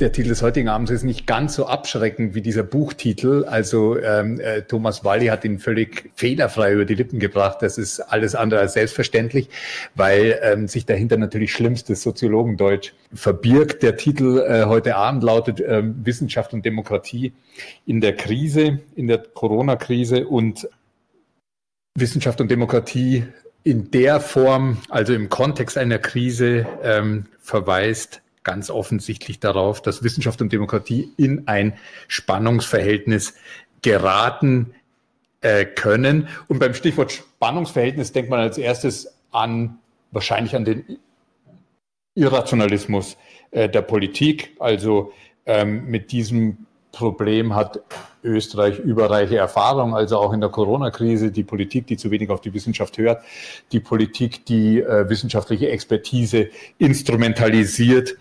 der Titel des heutigen Abends ist nicht ganz so abschreckend wie dieser Buchtitel. Also ähm, äh, Thomas Walli hat ihn völlig fehlerfrei über die Lippen gebracht. Das ist alles andere als selbstverständlich, weil ähm, sich dahinter natürlich schlimmstes Soziologendeutsch verbirgt. Der Titel äh, heute Abend lautet äh, Wissenschaft und Demokratie in der Krise, in der Corona-Krise und Wissenschaft und Demokratie in der Form, also im Kontext einer Krise, ähm, verweist ganz offensichtlich darauf, dass Wissenschaft und Demokratie in ein Spannungsverhältnis geraten äh, können. Und beim Stichwort Spannungsverhältnis denkt man als erstes an, wahrscheinlich an den Irrationalismus äh, der Politik. Also ähm, mit diesem Problem hat Österreich überreiche Erfahrung, also auch in der Corona-Krise, die Politik, die zu wenig auf die Wissenschaft hört, die Politik, die äh, wissenschaftliche Expertise instrumentalisiert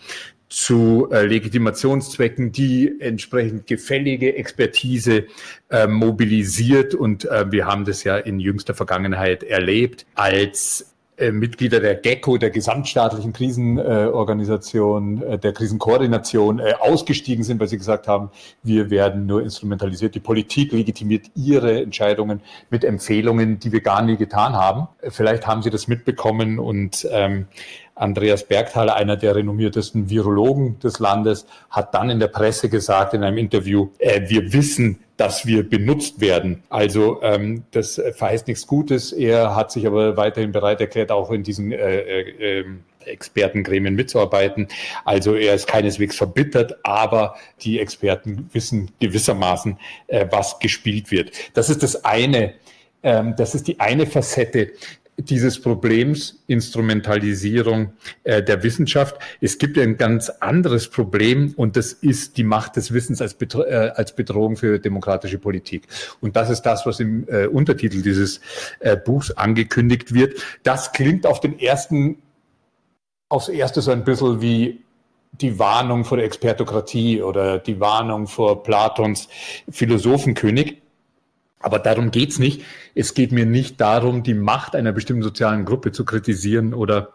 zu äh, Legitimationszwecken, die entsprechend gefällige Expertise äh, mobilisiert. Und äh, wir haben das ja in jüngster Vergangenheit erlebt, als äh, Mitglieder der GECO, der gesamtstaatlichen Krisenorganisation, äh, der Krisenkoordination, äh, ausgestiegen sind, weil sie gesagt haben, wir werden nur instrumentalisiert. Die Politik legitimiert ihre Entscheidungen mit Empfehlungen, die wir gar nie getan haben. Vielleicht haben Sie das mitbekommen und ähm, Andreas Bergthaler, einer der renommiertesten Virologen des Landes, hat dann in der Presse gesagt in einem Interview, äh, wir wissen, dass wir benutzt werden. Also ähm, das verheißt nichts Gutes. Er hat sich aber weiterhin bereit erklärt, auch in diesen äh, äh, ähm, Expertengremien mitzuarbeiten. Also er ist keineswegs verbittert, aber die Experten wissen gewissermaßen, äh, was gespielt wird. Das ist das eine. Ähm, das ist die eine Facette dieses Problems Instrumentalisierung äh, der Wissenschaft. Es gibt ein ganz anderes Problem und das ist die Macht des Wissens als, Bedro äh, als Bedrohung für demokratische Politik. Und das ist das, was im äh, Untertitel dieses äh, Buchs angekündigt wird. Das klingt auf den ersten, aufs erste so ein bisschen wie die Warnung vor der Expertokratie oder die Warnung vor Platons Philosophenkönig. Aber darum geht's nicht. Es geht mir nicht darum, die Macht einer bestimmten sozialen Gruppe zu kritisieren oder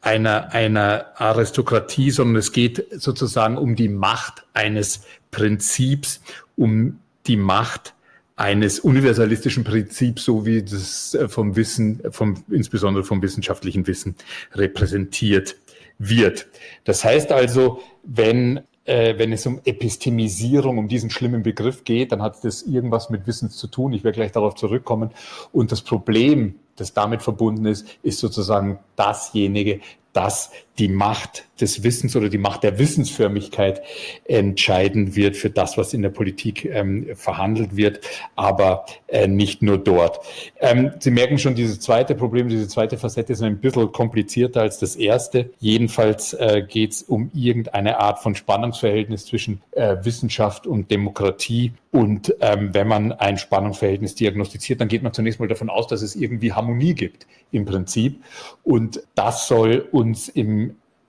einer, einer Aristokratie, sondern es geht sozusagen um die Macht eines Prinzips, um die Macht eines universalistischen Prinzips, so wie das äh, vom Wissen, vom, insbesondere vom wissenschaftlichen Wissen repräsentiert wird. Das heißt also, wenn äh, wenn es um Epistemisierung, um diesen schlimmen Begriff geht, dann hat das irgendwas mit Wissen zu tun. Ich werde gleich darauf zurückkommen. Und das Problem, das damit verbunden ist, ist sozusagen dasjenige, dass die Macht des Wissens oder die Macht der Wissensförmigkeit entscheiden wird für das, was in der Politik ähm, verhandelt wird, aber äh, nicht nur dort. Ähm, Sie merken schon, dieses zweite Problem, diese zweite Facette ist ein bisschen komplizierter als das erste. Jedenfalls äh, geht es um irgendeine Art von Spannungsverhältnis zwischen äh, Wissenschaft und Demokratie. Und ähm, wenn man ein Spannungsverhältnis diagnostiziert, dann geht man zunächst mal davon aus, dass es irgendwie Harmonie gibt im Prinzip. Und das soll uns im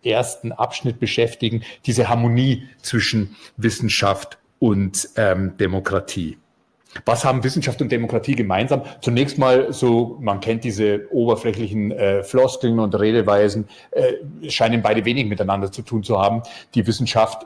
ersten Abschnitt beschäftigen, diese Harmonie zwischen Wissenschaft und ähm, Demokratie. Was haben Wissenschaft und Demokratie gemeinsam? Zunächst mal so, man kennt diese oberflächlichen äh, Floskeln und Redeweisen, äh, scheinen beide wenig miteinander zu tun zu haben. Die Wissenschaft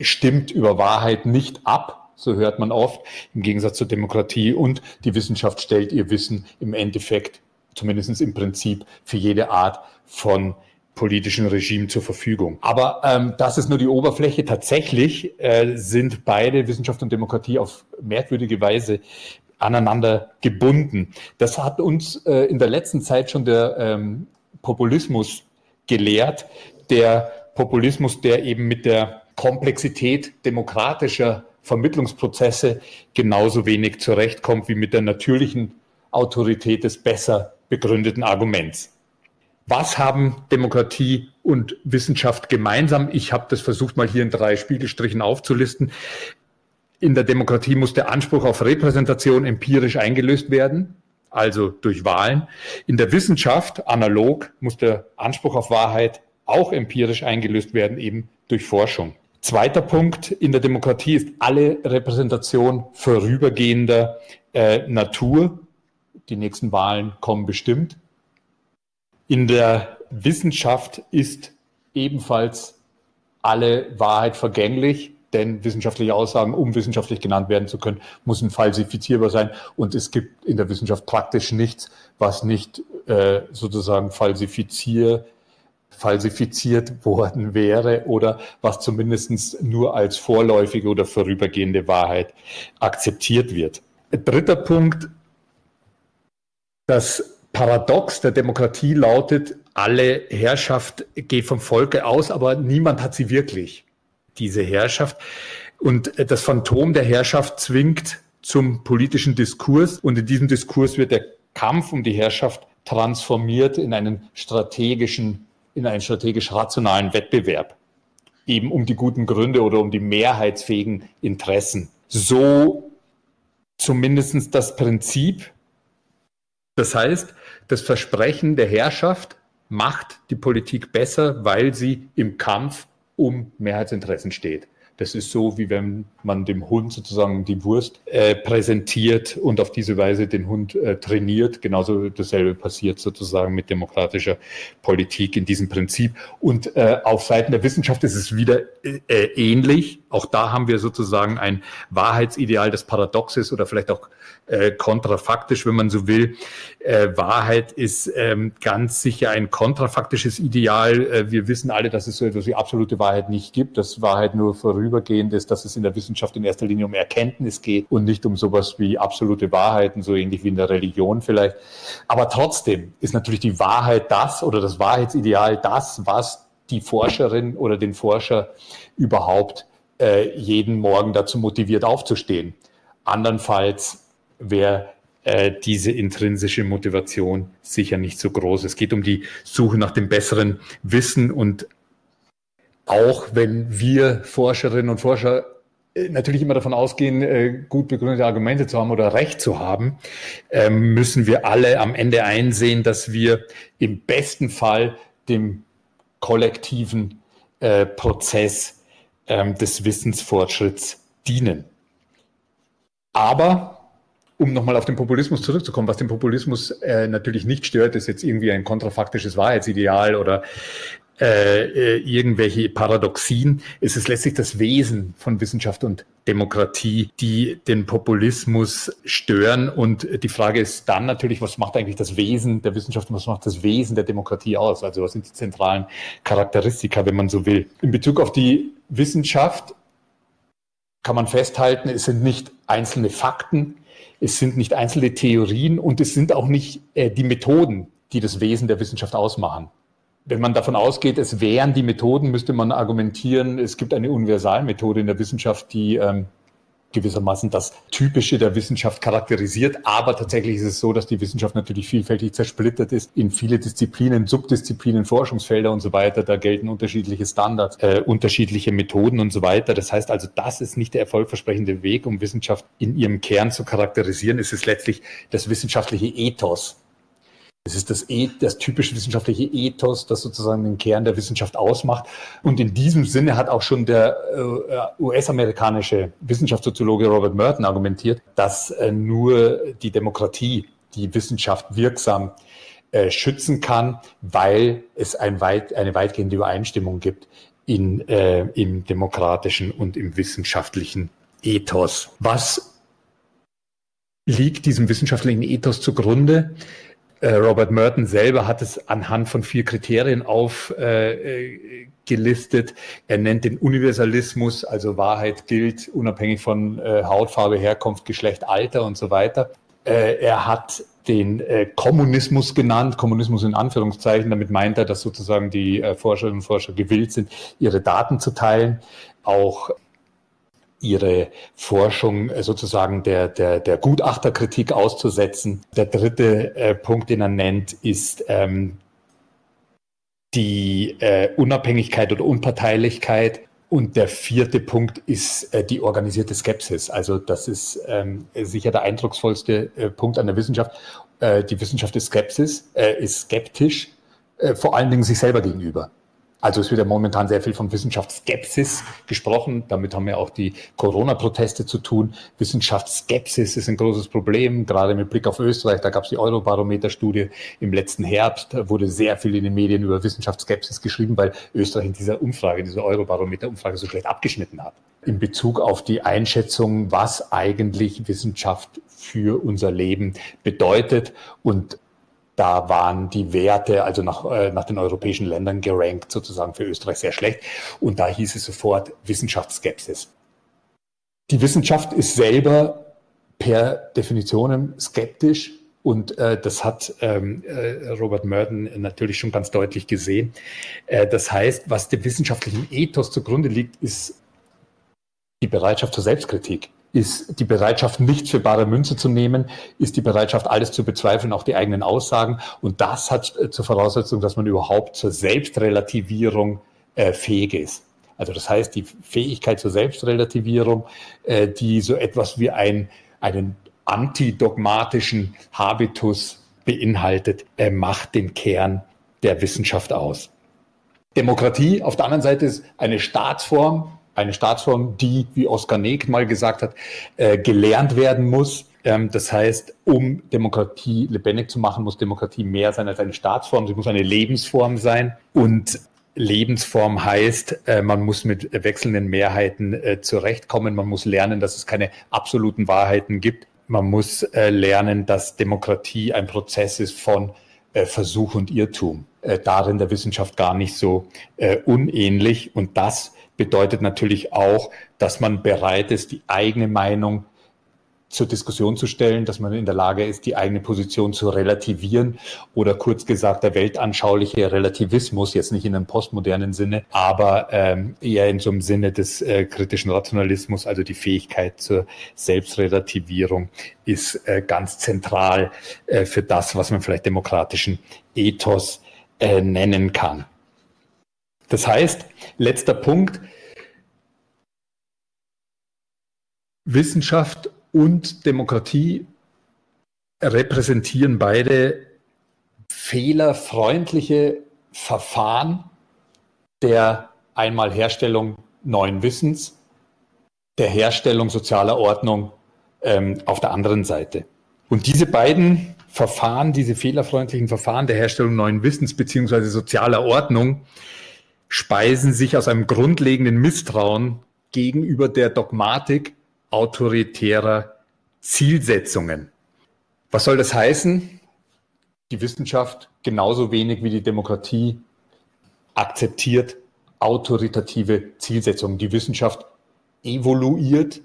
stimmt über Wahrheit nicht ab, so hört man oft, im Gegensatz zur Demokratie. Und die Wissenschaft stellt ihr Wissen im Endeffekt, zumindest im Prinzip, für jede Art von politischen Regime zur Verfügung. Aber ähm, das ist nur die Oberfläche. Tatsächlich äh, sind beide Wissenschaft und Demokratie auf merkwürdige Weise aneinander gebunden. Das hat uns äh, in der letzten Zeit schon der ähm, Populismus gelehrt. Der Populismus, der eben mit der Komplexität demokratischer Vermittlungsprozesse genauso wenig zurechtkommt wie mit der natürlichen Autorität des besser begründeten Arguments. Was haben Demokratie und Wissenschaft gemeinsam? Ich habe das versucht mal hier in drei Spiegelstrichen aufzulisten. In der Demokratie muss der Anspruch auf Repräsentation empirisch eingelöst werden, also durch Wahlen. In der Wissenschaft, analog, muss der Anspruch auf Wahrheit auch empirisch eingelöst werden, eben durch Forschung. Zweiter Punkt in der Demokratie ist alle Repräsentation vorübergehender äh, Natur. Die nächsten Wahlen kommen bestimmt. In der Wissenschaft ist ebenfalls alle Wahrheit vergänglich, denn wissenschaftliche Aussagen, um wissenschaftlich genannt werden zu können, müssen falsifizierbar sein. Und es gibt in der Wissenschaft praktisch nichts, was nicht äh, sozusagen falsifizier, falsifiziert worden wäre oder was zumindest nur als vorläufige oder vorübergehende Wahrheit akzeptiert wird. Dritter Punkt, das Paradox der Demokratie lautet, alle Herrschaft geht vom Volke aus, aber niemand hat sie wirklich, diese Herrschaft. Und das Phantom der Herrschaft zwingt zum politischen Diskurs und in diesem Diskurs wird der Kampf um die Herrschaft transformiert in einen strategischen, in einen strategisch rationalen Wettbewerb. Eben um die guten Gründe oder um die mehrheitsfähigen Interessen. So zumindest das Prinzip. Das heißt, das Versprechen der Herrschaft macht die Politik besser, weil sie im Kampf um Mehrheitsinteressen steht. Das ist so, wie wenn man dem Hund sozusagen die Wurst äh, präsentiert und auf diese Weise den Hund äh, trainiert. Genauso dasselbe passiert sozusagen mit demokratischer Politik in diesem Prinzip. Und äh, auf Seiten der Wissenschaft ist es wieder äh, ähnlich. Auch da haben wir sozusagen ein Wahrheitsideal, das paradox ist oder vielleicht auch äh, kontrafaktisch, wenn man so will. Äh, Wahrheit ist ähm, ganz sicher ein kontrafaktisches Ideal. Äh, wir wissen alle, dass es so etwas wie absolute Wahrheit nicht gibt, dass Wahrheit nur vorübergehend dass es in der Wissenschaft in erster Linie um Erkenntnis geht und nicht um sowas wie absolute Wahrheiten, so ähnlich wie in der Religion vielleicht. Aber trotzdem ist natürlich die Wahrheit das oder das Wahrheitsideal das, was die Forscherin oder den Forscher überhaupt äh, jeden Morgen dazu motiviert aufzustehen. Andernfalls wäre äh, diese intrinsische Motivation sicher nicht so groß. Es geht um die Suche nach dem besseren Wissen und auch wenn wir Forscherinnen und Forscher äh, natürlich immer davon ausgehen, äh, gut begründete Argumente zu haben oder Recht zu haben, ähm, müssen wir alle am Ende einsehen, dass wir im besten Fall dem kollektiven äh, Prozess ähm, des Wissensfortschritts dienen. Aber um nochmal auf den Populismus zurückzukommen, was den Populismus äh, natürlich nicht stört, ist jetzt irgendwie ein kontrafaktisches Wahrheitsideal oder äh, äh, irgendwelche Paradoxien. Es ist letztlich das Wesen von Wissenschaft und Demokratie, die den Populismus stören. Und die Frage ist dann natürlich, was macht eigentlich das Wesen der Wissenschaft und was macht das Wesen der Demokratie aus? Also was sind die zentralen Charakteristika, wenn man so will? In Bezug auf die Wissenschaft kann man festhalten, es sind nicht einzelne Fakten, es sind nicht einzelne Theorien und es sind auch nicht äh, die Methoden, die das Wesen der Wissenschaft ausmachen. Wenn man davon ausgeht, es wären die Methoden, müsste man argumentieren, es gibt eine Universalmethode in der Wissenschaft, die ähm, gewissermaßen das Typische der Wissenschaft charakterisiert. Aber tatsächlich ist es so, dass die Wissenschaft natürlich vielfältig zersplittert ist in viele Disziplinen, Subdisziplinen, Forschungsfelder und so weiter. Da gelten unterschiedliche Standards, äh, unterschiedliche Methoden und so weiter. Das heißt also, das ist nicht der erfolgversprechende Weg, um Wissenschaft in ihrem Kern zu charakterisieren. Es ist letztlich das wissenschaftliche Ethos, es ist das, e das typische wissenschaftliche Ethos, das sozusagen den Kern der Wissenschaft ausmacht. Und in diesem Sinne hat auch schon der äh, US-amerikanische Wissenschaftssoziologe Robert Merton argumentiert, dass äh, nur die Demokratie die Wissenschaft wirksam äh, schützen kann, weil es ein weit, eine weitgehende Übereinstimmung gibt in, äh, im demokratischen und im wissenschaftlichen Ethos. Was liegt diesem wissenschaftlichen Ethos zugrunde? Äh, Robert Merton selber hat es anhand von vier Kriterien aufgelistet. Äh, er nennt den Universalismus, also Wahrheit gilt unabhängig von äh, Hautfarbe, Herkunft, Geschlecht, Alter und so weiter. Äh, er hat den äh, Kommunismus genannt, Kommunismus in Anführungszeichen. Damit meint er, dass sozusagen die äh, Forscherinnen und Forscher gewillt sind, ihre Daten zu teilen. Auch ihre Forschung äh, sozusagen der, der, der Gutachterkritik auszusetzen. Der dritte äh, Punkt, den er nennt, ist ähm, die äh, Unabhängigkeit oder Unparteilichkeit. Und der vierte Punkt ist äh, die organisierte Skepsis. Also das ist ähm, sicher der eindrucksvollste äh, Punkt an der Wissenschaft. Äh, die Wissenschaft ist Skepsis, äh, ist skeptisch, äh, vor allen Dingen sich selber gegenüber. Also es wird ja momentan sehr viel von Wissenschaftsskepsis gesprochen. Damit haben ja auch die Corona-Proteste zu tun. Wissenschaftsskepsis ist ein großes Problem, gerade mit Blick auf Österreich. Da gab es die Eurobarometer-Studie im letzten Herbst. Da wurde sehr viel in den Medien über Wissenschaftsskepsis geschrieben, weil Österreich in dieser Umfrage, in dieser Eurobarometer-Umfrage so schlecht abgeschnitten hat. In Bezug auf die Einschätzung, was eigentlich Wissenschaft für unser Leben bedeutet. Und da waren die Werte, also nach, äh, nach den europäischen Ländern gerankt, sozusagen für Österreich sehr schlecht. Und da hieß es sofort Wissenschaftsskepsis. Die Wissenschaft ist selber per Definition skeptisch und äh, das hat ähm, äh, Robert Merton natürlich schon ganz deutlich gesehen. Äh, das heißt, was dem wissenschaftlichen Ethos zugrunde liegt, ist die Bereitschaft zur Selbstkritik ist die Bereitschaft, nichts für bare Münze zu nehmen, ist die Bereitschaft, alles zu bezweifeln, auch die eigenen Aussagen. Und das hat äh, zur Voraussetzung, dass man überhaupt zur Selbstrelativierung äh, fähig ist. Also das heißt, die Fähigkeit zur Selbstrelativierung, äh, die so etwas wie ein, einen antidogmatischen Habitus beinhaltet, äh, macht den Kern der Wissenschaft aus. Demokratie auf der anderen Seite ist eine Staatsform, eine Staatsform, die, wie Oskar Neg mal gesagt hat, äh, gelernt werden muss. Ähm, das heißt, um Demokratie lebendig zu machen, muss Demokratie mehr sein als eine Staatsform. Sie muss eine Lebensform sein. Und Lebensform heißt, äh, man muss mit wechselnden Mehrheiten äh, zurechtkommen. Man muss lernen, dass es keine absoluten Wahrheiten gibt. Man muss äh, lernen, dass Demokratie ein Prozess ist von Versuch und Irrtum. Äh, darin der Wissenschaft gar nicht so äh, unähnlich. Und das bedeutet natürlich auch, dass man bereit ist, die eigene Meinung zur Diskussion zu stellen, dass man in der Lage ist, die eigene Position zu relativieren oder kurz gesagt der weltanschauliche Relativismus, jetzt nicht in einem postmodernen Sinne, aber ähm, eher in so einem Sinne des äh, kritischen Rationalismus, also die Fähigkeit zur Selbstrelativierung ist äh, ganz zentral äh, für das, was man vielleicht demokratischen Ethos äh, nennen kann. Das heißt, letzter Punkt, Wissenschaft und Demokratie repräsentieren beide fehlerfreundliche Verfahren der einmal Herstellung neuen Wissens, der Herstellung sozialer Ordnung ähm, auf der anderen Seite. Und diese beiden Verfahren, diese fehlerfreundlichen Verfahren der Herstellung neuen Wissens beziehungsweise sozialer Ordnung, speisen sich aus einem grundlegenden Misstrauen gegenüber der Dogmatik autoritärer Zielsetzungen. Was soll das heißen? Die Wissenschaft genauso wenig wie die Demokratie akzeptiert autoritative Zielsetzungen. Die Wissenschaft evoluiert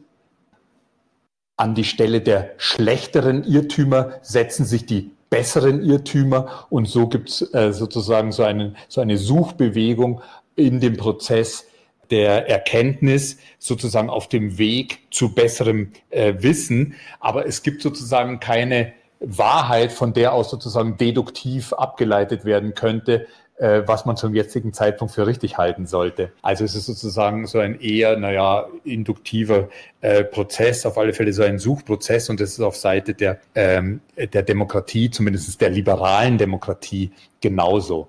an die Stelle der schlechteren Irrtümer setzen sich die besseren Irrtümer und so gibt es äh, sozusagen so, einen, so eine Suchbewegung in dem Prozess der Erkenntnis sozusagen auf dem Weg zu besserem äh, Wissen. Aber es gibt sozusagen keine Wahrheit, von der aus sozusagen deduktiv abgeleitet werden könnte, äh, was man zum jetzigen Zeitpunkt für richtig halten sollte. Also es ist sozusagen so ein eher, naja, induktiver äh, Prozess, auf alle Fälle so ein Suchprozess und das ist auf Seite der, ähm, der Demokratie, zumindest der liberalen Demokratie, genauso.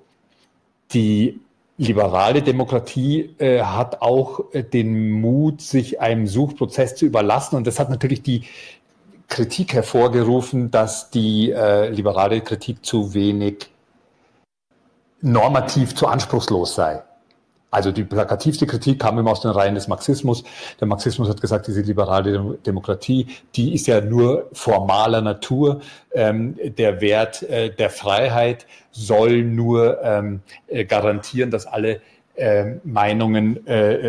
Die liberale Demokratie äh, hat auch äh, den Mut, sich einem Suchprozess zu überlassen und das hat natürlich die Kritik hervorgerufen, dass die äh, liberale Kritik zu wenig normativ zu anspruchslos sei. Also die plakativste Kritik kam immer aus den Reihen des Marxismus. Der Marxismus hat gesagt, diese liberale Demokratie, die ist ja nur formaler Natur. Ähm, der Wert äh, der Freiheit soll nur ähm, äh, garantieren, dass alle äh, Meinungen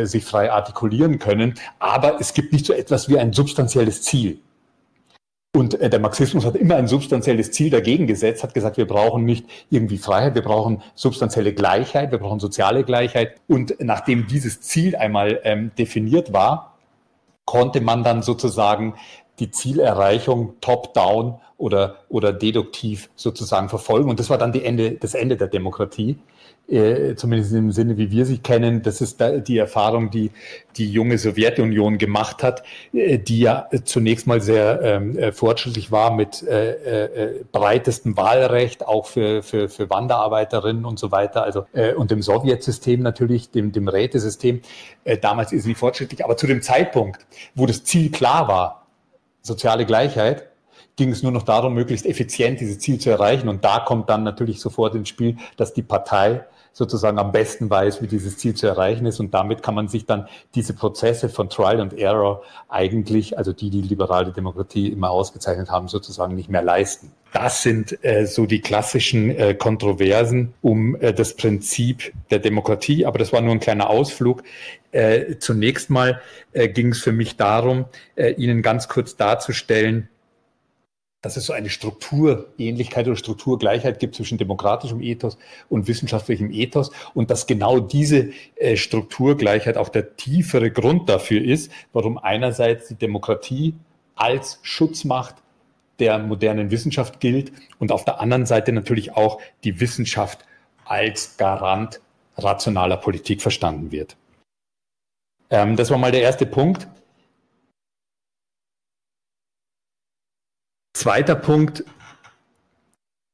sich frei artikulieren können. Aber es gibt nicht so etwas wie ein substanzielles Ziel. Und äh, der Marxismus hat immer ein substanzielles Ziel dagegen gesetzt, hat gesagt, wir brauchen nicht irgendwie Freiheit, wir brauchen substanzielle Gleichheit, wir brauchen soziale Gleichheit. Und nachdem dieses Ziel einmal ähm, definiert war, konnte man dann sozusagen die Zielerreichung top-down oder, oder deduktiv sozusagen verfolgen. Und das war dann die Ende, das Ende der Demokratie. Äh, zumindest im Sinne, wie wir sie kennen. Das ist die Erfahrung, die die junge Sowjetunion gemacht hat, äh, die ja zunächst mal sehr ähm, äh, fortschrittlich war mit äh, breitestem Wahlrecht, auch für, für, für Wanderarbeiterinnen und so weiter. Also und dem Sowjetsystem natürlich, dem, dem Rätesystem. Damals ist sie fortschrittlich, aber zu dem Zeitpunkt, wo das Ziel klar war, soziale Gleichheit, ging es nur noch darum, möglichst effizient dieses Ziel zu erreichen. Und da kommt dann natürlich sofort ins Spiel, dass die Partei sozusagen am besten weiß, wie dieses Ziel zu erreichen ist. Und damit kann man sich dann diese Prozesse von Trial and Error eigentlich, also die die liberale Demokratie immer ausgezeichnet haben, sozusagen nicht mehr leisten. Das sind äh, so die klassischen äh, Kontroversen um äh, das Prinzip der Demokratie. Aber das war nur ein kleiner Ausflug. Äh, zunächst mal äh, ging es für mich darum, äh, Ihnen ganz kurz darzustellen, dass es so eine Strukturähnlichkeit oder Strukturgleichheit gibt zwischen demokratischem Ethos und wissenschaftlichem Ethos und dass genau diese äh, Strukturgleichheit auch der tiefere Grund dafür ist, warum einerseits die Demokratie als Schutzmacht der modernen Wissenschaft gilt und auf der anderen Seite natürlich auch die Wissenschaft als Garant rationaler Politik verstanden wird. Ähm, das war mal der erste Punkt. Zweiter Punkt,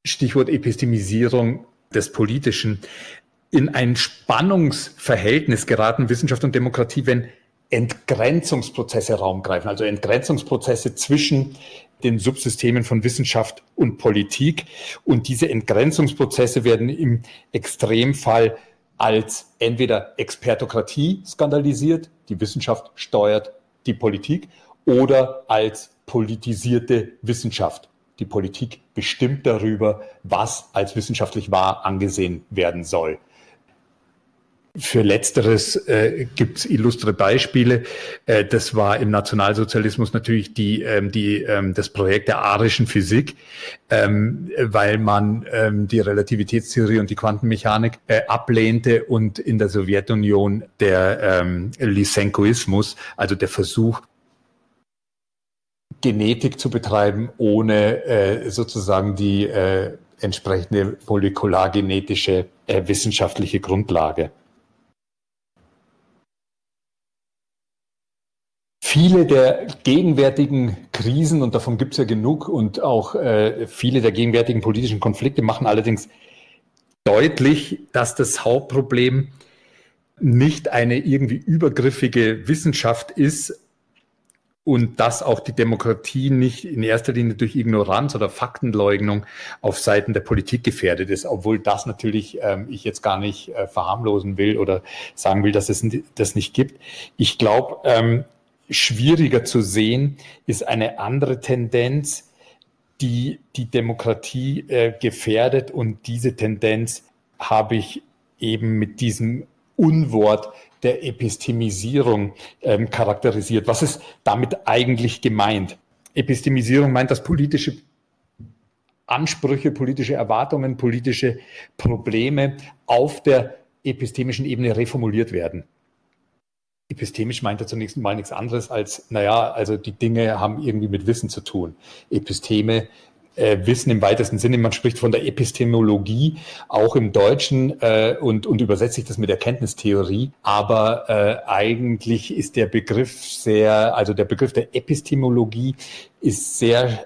Stichwort Epistemisierung des Politischen. In ein Spannungsverhältnis geraten Wissenschaft und Demokratie, wenn Entgrenzungsprozesse Raum greifen, also Entgrenzungsprozesse zwischen den Subsystemen von Wissenschaft und Politik. Und diese Entgrenzungsprozesse werden im Extremfall als entweder Expertokratie skandalisiert, die Wissenschaft steuert die Politik, oder als politisierte Wissenschaft. Die Politik bestimmt darüber, was als wissenschaftlich wahr angesehen werden soll. Für letzteres äh, gibt es illustre Beispiele. Äh, das war im Nationalsozialismus natürlich die, ähm, die, ähm, das Projekt der arischen Physik, ähm, weil man ähm, die Relativitätstheorie und die Quantenmechanik äh, ablehnte und in der Sowjetunion der ähm, Lysenkoismus, also der Versuch, Genetik zu betreiben, ohne äh, sozusagen die äh, entsprechende molekulargenetische äh, wissenschaftliche Grundlage. Viele der gegenwärtigen Krisen, und davon gibt es ja genug, und auch äh, viele der gegenwärtigen politischen Konflikte machen allerdings deutlich, dass das Hauptproblem nicht eine irgendwie übergriffige Wissenschaft ist, und dass auch die Demokratie nicht in erster Linie durch Ignoranz oder Faktenleugnung auf Seiten der Politik gefährdet ist, obwohl das natürlich ähm, ich jetzt gar nicht äh, verharmlosen will oder sagen will, dass es das nicht gibt. Ich glaube, ähm, schwieriger zu sehen ist eine andere Tendenz, die die Demokratie äh, gefährdet und diese Tendenz habe ich eben mit diesem Unwort der Epistemisierung ähm, charakterisiert. Was ist damit eigentlich gemeint? Epistemisierung meint, dass politische Ansprüche, politische Erwartungen, politische Probleme auf der epistemischen Ebene reformuliert werden. Epistemisch meint er zunächst mal nichts anderes als, naja, also die Dinge haben irgendwie mit Wissen zu tun. Episteme äh, Wissen im weitesten Sinne. Man spricht von der Epistemologie, auch im Deutschen, äh, und, und übersetzt sich das mit Erkenntnistheorie. Aber äh, eigentlich ist der Begriff sehr, also der Begriff der Epistemologie ist sehr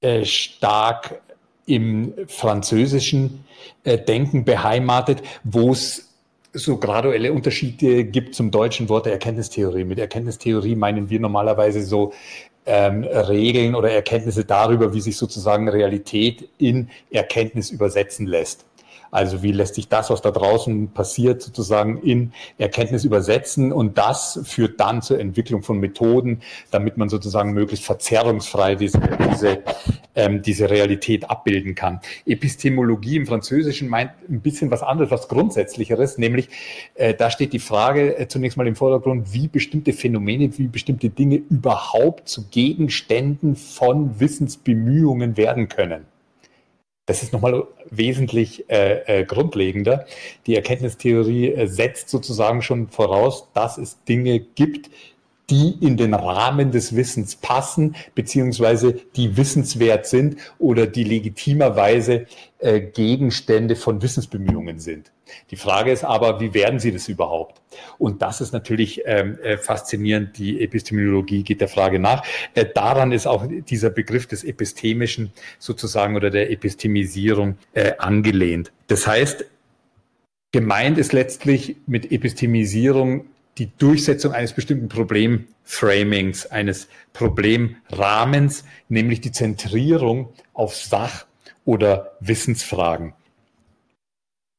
äh, stark im französischen äh, Denken beheimatet, wo es so graduelle Unterschiede gibt zum deutschen Wort der Erkenntnistheorie. Mit Erkenntnistheorie meinen wir normalerweise so ähm, Regeln oder Erkenntnisse darüber, wie sich sozusagen Realität in Erkenntnis übersetzen lässt. Also wie lässt sich das, was da draußen passiert, sozusagen in Erkenntnis übersetzen und das führt dann zur Entwicklung von Methoden, damit man sozusagen möglichst verzerrungsfrei diese, diese, ähm, diese Realität abbilden kann. Epistemologie im Französischen meint ein bisschen was anderes, was Grundsätzlicheres, nämlich äh, da steht die Frage äh, zunächst mal im Vordergrund, wie bestimmte Phänomene, wie bestimmte Dinge überhaupt zu Gegenständen von Wissensbemühungen werden können. Das ist nochmal wesentlich äh, äh, grundlegender. Die Erkenntnistheorie äh, setzt sozusagen schon voraus, dass es Dinge gibt, die in den Rahmen des Wissens passen, beziehungsweise die wissenswert sind oder die legitimerweise äh, Gegenstände von Wissensbemühungen sind. Die Frage ist aber, wie werden sie das überhaupt? Und das ist natürlich ähm, äh, faszinierend. Die Epistemologie geht der Frage nach. Äh, daran ist auch dieser Begriff des Epistemischen sozusagen oder der Epistemisierung äh, angelehnt. Das heißt, gemeint ist letztlich mit Epistemisierung die Durchsetzung eines bestimmten Problemframings, eines Problemrahmens, nämlich die Zentrierung auf Sach- oder Wissensfragen.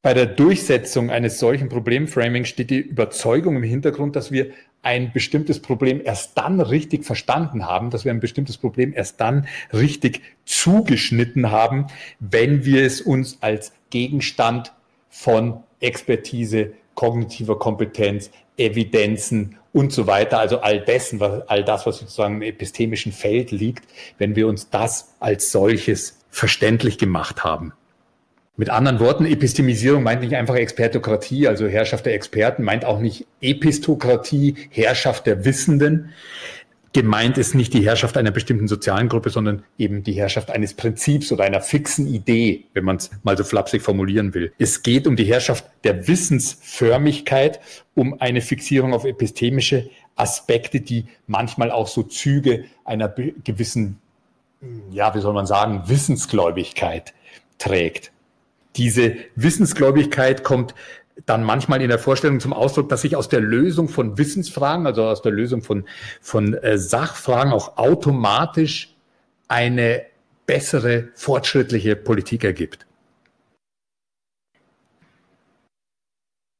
Bei der Durchsetzung eines solchen Problemframings steht die Überzeugung im Hintergrund, dass wir ein bestimmtes Problem erst dann richtig verstanden haben, dass wir ein bestimmtes Problem erst dann richtig zugeschnitten haben, wenn wir es uns als Gegenstand von Expertise, kognitiver Kompetenz, Evidenzen und so weiter, also all dessen, all das, was sozusagen im epistemischen Feld liegt, wenn wir uns das als solches verständlich gemacht haben. Mit anderen Worten, Epistemisierung meint nicht einfach Expertokratie, also Herrschaft der Experten, meint auch nicht Epistokratie, Herrschaft der Wissenden, gemeint ist nicht die Herrschaft einer bestimmten sozialen Gruppe, sondern eben die Herrschaft eines Prinzips oder einer fixen Idee, wenn man es mal so flapsig formulieren will. Es geht um die Herrschaft der Wissensförmigkeit, um eine Fixierung auf epistemische Aspekte, die manchmal auch so Züge einer gewissen, ja, wie soll man sagen, Wissensgläubigkeit trägt. Diese Wissensgläubigkeit kommt dann manchmal in der Vorstellung zum Ausdruck, dass sich aus der Lösung von Wissensfragen, also aus der Lösung von, von äh, Sachfragen auch automatisch eine bessere, fortschrittliche Politik ergibt.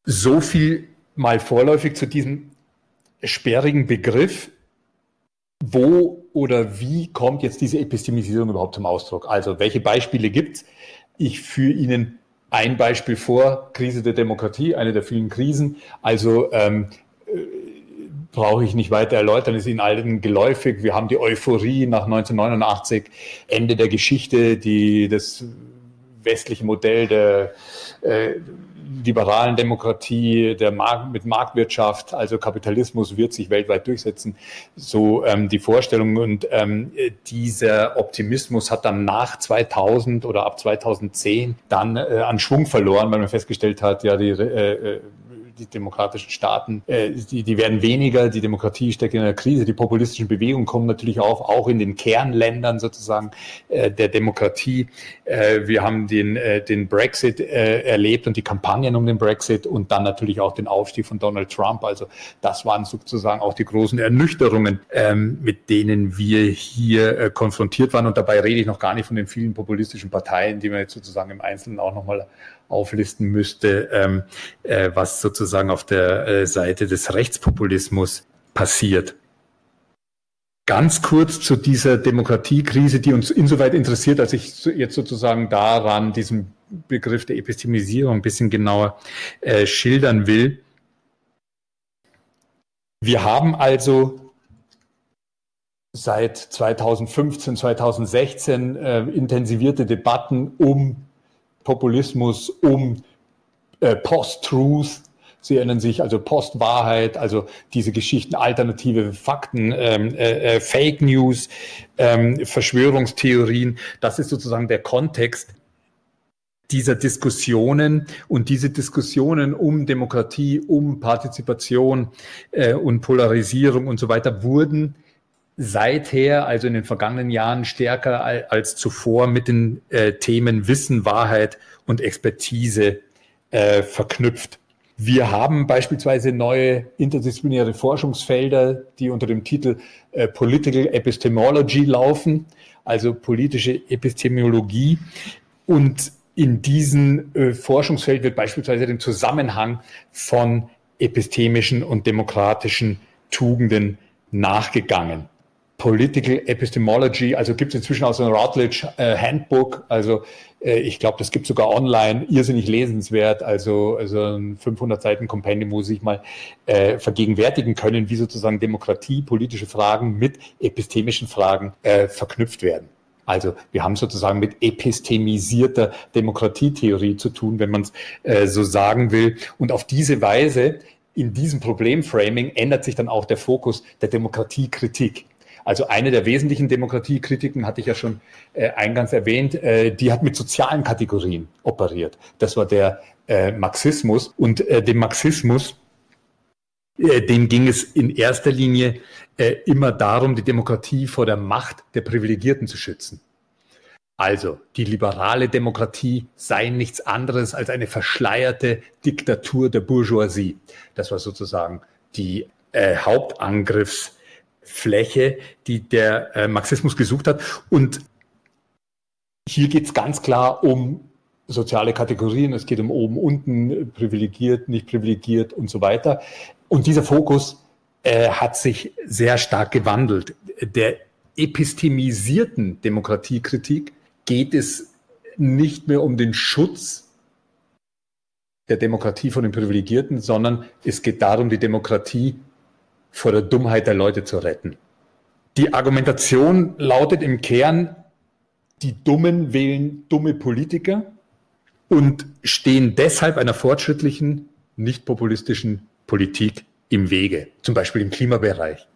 So viel mal vorläufig zu diesem sperrigen Begriff. Wo oder wie kommt jetzt diese Epistemisierung überhaupt zum Ausdruck? Also welche Beispiele gibt es? Ich führe Ihnen ein Beispiel vor, Krise der Demokratie, eine der vielen Krisen. Also ähm, äh, brauche ich nicht weiter erläutern, ist Ihnen allen geläufig. Wir haben die Euphorie nach 1989, Ende der Geschichte, die das westliche Modell der äh, liberalen Demokratie, der Markt, mit Marktwirtschaft, also Kapitalismus wird sich weltweit durchsetzen. So ähm, die Vorstellung und ähm, dieser Optimismus hat dann nach 2000 oder ab 2010 dann äh, an Schwung verloren, weil man festgestellt hat, ja die äh, äh die demokratischen Staaten, äh, die, die werden weniger, die Demokratie steckt in einer Krise, die populistischen Bewegungen kommen natürlich auf, auch in den Kernländern sozusagen äh, der Demokratie. Äh, wir haben den, äh, den Brexit äh, erlebt und die Kampagnen um den Brexit und dann natürlich auch den Aufstieg von Donald Trump. Also das waren sozusagen auch die großen Ernüchterungen, ähm, mit denen wir hier äh, konfrontiert waren. Und dabei rede ich noch gar nicht von den vielen populistischen Parteien, die man jetzt sozusagen im Einzelnen auch nochmal auflisten müsste, ähm, äh, was sozusagen auf der äh, Seite des Rechtspopulismus passiert. Ganz kurz zu dieser Demokratiekrise, die uns insoweit interessiert, als ich jetzt sozusagen daran diesen Begriff der Epistemisierung ein bisschen genauer äh, schildern will. Wir haben also seit 2015, 2016 äh, intensivierte Debatten um Populismus um äh, Post-Truth. Sie erinnern sich also Post-Wahrheit, also diese Geschichten, alternative Fakten, ähm, äh, äh, Fake News, ähm, Verschwörungstheorien. Das ist sozusagen der Kontext dieser Diskussionen und diese Diskussionen um Demokratie, um Partizipation äh, und Polarisierung und so weiter wurden seither, also in den vergangenen Jahren, stärker als zuvor mit den äh, Themen Wissen, Wahrheit und Expertise äh, verknüpft. Wir haben beispielsweise neue interdisziplinäre Forschungsfelder, die unter dem Titel äh, Political Epistemology laufen, also politische Epistemologie. Und in diesem äh, Forschungsfeld wird beispielsweise den Zusammenhang von epistemischen und demokratischen Tugenden nachgegangen. Political Epistemology, also gibt es inzwischen auch so ein Routledge äh, Handbook, also äh, ich glaube, das gibt sogar online, irrsinnig lesenswert, also, also ein 500 Seiten Kompendium, wo Sie sich mal äh, vergegenwärtigen können, wie sozusagen Demokratie, politische Fragen mit epistemischen Fragen äh, verknüpft werden. Also wir haben sozusagen mit epistemisierter Demokratietheorie zu tun, wenn man es äh, so sagen will. Und auf diese Weise in diesem Problemframing ändert sich dann auch der Fokus der Demokratiekritik. Also eine der wesentlichen Demokratiekritiken hatte ich ja schon äh, eingangs erwähnt, äh, die hat mit sozialen Kategorien operiert. Das war der äh, Marxismus und äh, dem Marxismus, äh, dem ging es in erster Linie äh, immer darum, die Demokratie vor der Macht der Privilegierten zu schützen. Also die liberale Demokratie sei nichts anderes als eine verschleierte Diktatur der Bourgeoisie. Das war sozusagen die äh, Hauptangriffsfläche, die der äh, Marxismus gesucht hat. Und hier geht es ganz klar um soziale Kategorien. Es geht um oben, unten, privilegiert, nicht privilegiert und so weiter. Und dieser Fokus äh, hat sich sehr stark gewandelt. Der epistemisierten Demokratiekritik geht es nicht mehr um den Schutz der Demokratie von den Privilegierten, sondern es geht darum, die Demokratie vor der Dummheit der Leute zu retten. Die Argumentation lautet im Kern, die Dummen wählen dumme Politiker und stehen deshalb einer fortschrittlichen, nicht populistischen Politik im Wege, zum Beispiel im Klimabereich.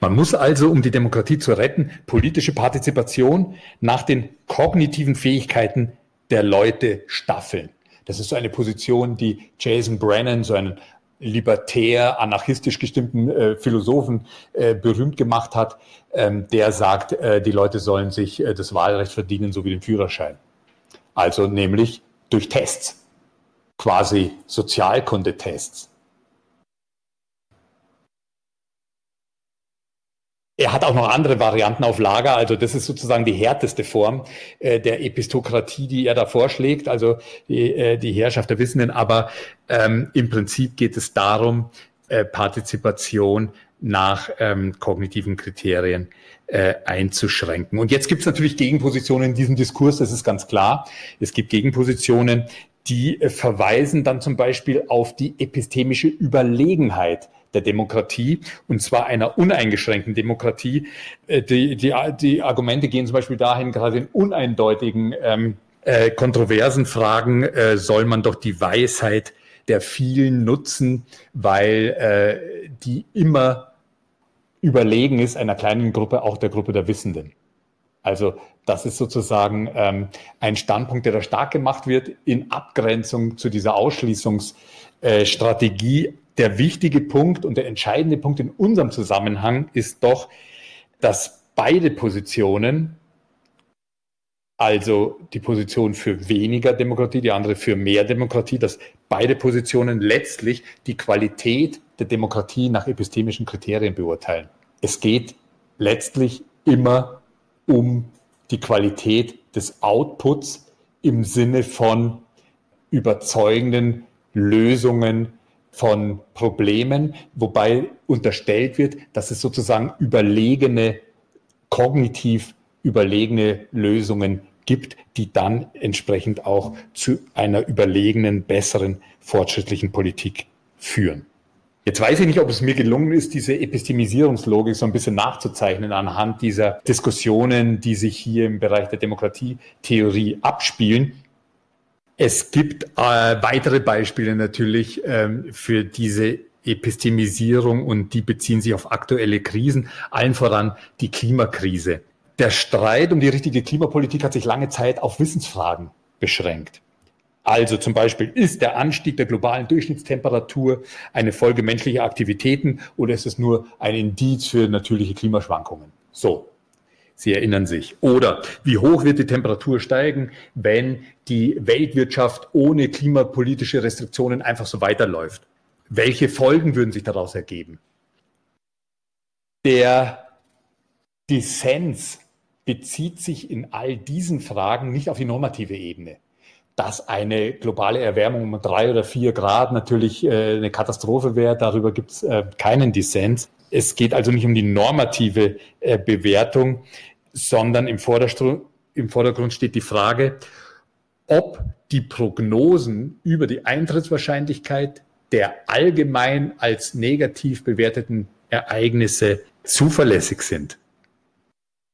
Man muss also, um die Demokratie zu retten, politische Partizipation nach den kognitiven Fähigkeiten der Leute staffeln. Das ist so eine Position, die Jason Brennan, so einen libertär, anarchistisch gestimmten äh, Philosophen äh, berühmt gemacht hat, ähm, der sagt, äh, die Leute sollen sich äh, das Wahlrecht verdienen, so wie den Führerschein. Also nämlich durch Tests, quasi Sozialkundetests. Er hat auch noch andere Varianten auf Lager. Also das ist sozusagen die härteste Form äh, der Epistokratie, die er da vorschlägt, also die, äh, die Herrschaft der Wissenden. Aber ähm, im Prinzip geht es darum, äh, Partizipation nach ähm, kognitiven Kriterien äh, einzuschränken. Und jetzt gibt es natürlich Gegenpositionen in diesem Diskurs, das ist ganz klar. Es gibt Gegenpositionen, die äh, verweisen dann zum Beispiel auf die epistemische Überlegenheit der Demokratie und zwar einer uneingeschränkten Demokratie. Äh, die, die, die Argumente gehen zum Beispiel dahin, gerade in uneindeutigen, ähm, äh, kontroversen Fragen äh, soll man doch die Weisheit der vielen nutzen, weil äh, die immer überlegen ist einer kleinen Gruppe, auch der Gruppe der Wissenden. Also das ist sozusagen ähm, ein Standpunkt, der da stark gemacht wird in Abgrenzung zu dieser Ausschließungsstrategie der wichtige Punkt und der entscheidende Punkt in unserem Zusammenhang ist doch, dass beide Positionen, also die Position für weniger Demokratie, die andere für mehr Demokratie, dass beide Positionen letztlich die Qualität der Demokratie nach epistemischen Kriterien beurteilen. Es geht letztlich immer um die Qualität des Outputs im Sinne von überzeugenden Lösungen von Problemen, wobei unterstellt wird, dass es sozusagen überlegene, kognitiv überlegene Lösungen gibt, die dann entsprechend auch zu einer überlegenen, besseren, fortschrittlichen Politik führen. Jetzt weiß ich nicht, ob es mir gelungen ist, diese Epistemisierungslogik so ein bisschen nachzuzeichnen anhand dieser Diskussionen, die sich hier im Bereich der Demokratietheorie abspielen. Es gibt äh, weitere Beispiele natürlich ähm, für diese Epistemisierung und die beziehen sich auf aktuelle Krisen, allen voran die Klimakrise. Der Streit um die richtige Klimapolitik hat sich lange Zeit auf Wissensfragen beschränkt. Also zum Beispiel, ist der Anstieg der globalen Durchschnittstemperatur eine Folge menschlicher Aktivitäten oder ist es nur ein Indiz für natürliche Klimaschwankungen? So, Sie erinnern sich. Oder wie hoch wird die Temperatur steigen, wenn die Weltwirtschaft ohne klimapolitische Restriktionen einfach so weiterläuft? Welche Folgen würden sich daraus ergeben? Der Dissens bezieht sich in all diesen Fragen nicht auf die normative Ebene. Dass eine globale Erwärmung um drei oder vier Grad natürlich äh, eine Katastrophe wäre, darüber gibt es äh, keinen Dissens. Es geht also nicht um die normative äh, Bewertung, sondern im Vordergrund, im Vordergrund steht die Frage, ob die Prognosen über die Eintrittswahrscheinlichkeit der allgemein als negativ bewerteten Ereignisse zuverlässig sind.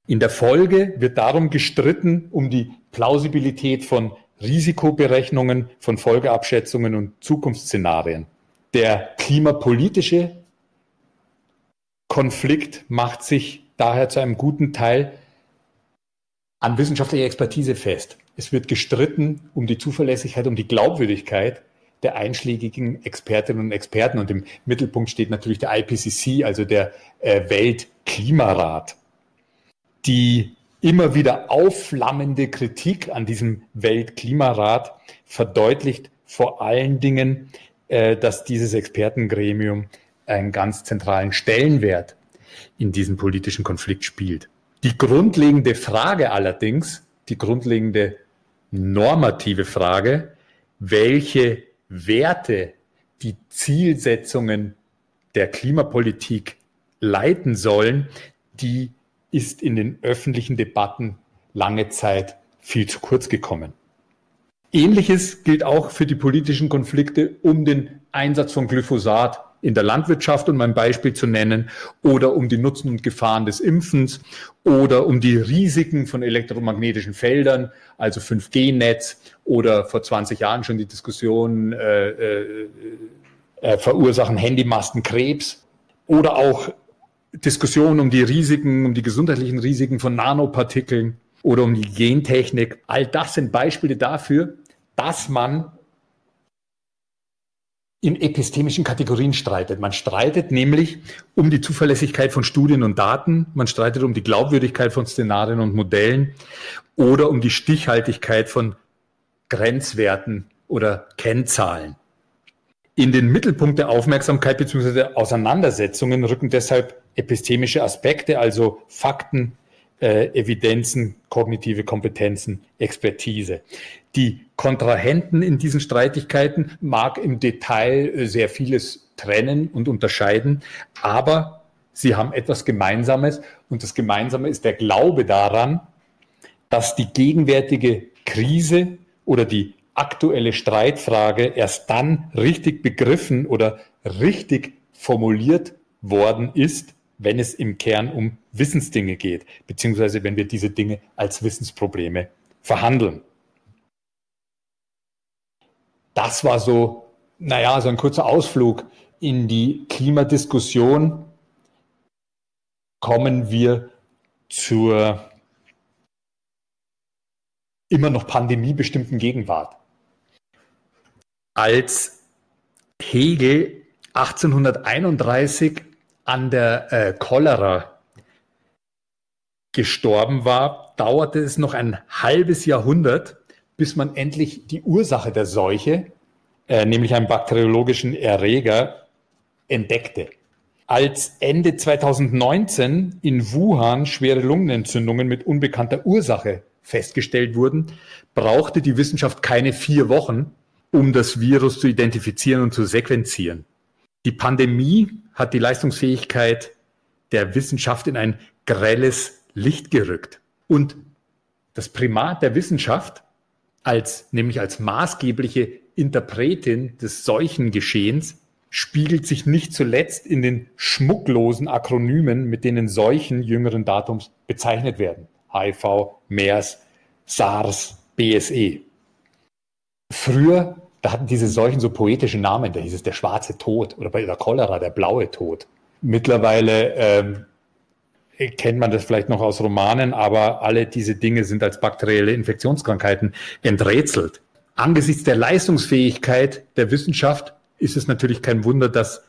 In der Folge wird darum gestritten um die Plausibilität von Risikoberechnungen, von Folgeabschätzungen und Zukunftsszenarien. Der klimapolitische Konflikt macht sich daher zu einem guten Teil an wissenschaftlicher Expertise fest. Es wird gestritten um die Zuverlässigkeit, um die Glaubwürdigkeit der einschlägigen Expertinnen und Experten. Und im Mittelpunkt steht natürlich der IPCC, also der äh, Weltklimarat. Die immer wieder aufflammende Kritik an diesem Weltklimarat verdeutlicht vor allen Dingen, äh, dass dieses Expertengremium einen ganz zentralen Stellenwert in diesem politischen Konflikt spielt. Die grundlegende Frage allerdings, die grundlegende normative Frage, welche Werte die Zielsetzungen der Klimapolitik leiten sollen, die ist in den öffentlichen Debatten lange Zeit viel zu kurz gekommen. Ähnliches gilt auch für die politischen Konflikte um den Einsatz von Glyphosat in der Landwirtschaft, um ein Beispiel zu nennen, oder um die Nutzen und Gefahren des Impfens oder um die Risiken von elektromagnetischen Feldern, also 5G-Netz oder vor 20 Jahren schon die Diskussion, äh, äh, äh, verursachen Handymasten Krebs oder auch Diskussionen um die Risiken, um die gesundheitlichen Risiken von Nanopartikeln oder um die Gentechnik. All das sind Beispiele dafür, dass man in epistemischen Kategorien streitet. Man streitet nämlich um die Zuverlässigkeit von Studien und Daten, man streitet um die Glaubwürdigkeit von Szenarien und Modellen oder um die Stichhaltigkeit von Grenzwerten oder Kennzahlen. In den Mittelpunkt der Aufmerksamkeit bzw. Auseinandersetzungen rücken deshalb epistemische Aspekte, also Fakten, äh, Evidenzen, kognitive Kompetenzen, Expertise. Die Kontrahenten in diesen Streitigkeiten mag im Detail äh, sehr vieles trennen und unterscheiden, aber sie haben etwas Gemeinsames und das Gemeinsame ist der Glaube daran, dass die gegenwärtige Krise oder die aktuelle Streitfrage erst dann richtig begriffen oder richtig formuliert worden ist, wenn es im Kern um Wissensdinge geht, beziehungsweise wenn wir diese Dinge als Wissensprobleme verhandeln. Das war so, naja, so ein kurzer Ausflug in die Klimadiskussion. Kommen wir zur immer noch pandemiebestimmten Gegenwart. Als Hegel 1831 an der äh, Cholera gestorben war, dauerte es noch ein halbes Jahrhundert, bis man endlich die Ursache der Seuche, äh, nämlich einen bakteriologischen Erreger, entdeckte. Als Ende 2019 in Wuhan schwere Lungenentzündungen mit unbekannter Ursache festgestellt wurden, brauchte die Wissenschaft keine vier Wochen, um das Virus zu identifizieren und zu sequenzieren. Die Pandemie hat die Leistungsfähigkeit der Wissenschaft in ein grelles Licht gerückt. Und das Primat der Wissenschaft als, nämlich als maßgebliche Interpretin des solchen Geschehens spiegelt sich nicht zuletzt in den schmucklosen Akronymen, mit denen Seuchen jüngeren Datums bezeichnet werden. HIV, MERS, SARS, BSE. Früher da hatten diese Seuchen so poetische Namen, da hieß es der schwarze Tod oder bei der Cholera der blaue Tod. Mittlerweile ähm, kennt man das vielleicht noch aus Romanen, aber alle diese Dinge sind als bakterielle Infektionskrankheiten enträtselt. Angesichts der Leistungsfähigkeit der Wissenschaft ist es natürlich kein Wunder, dass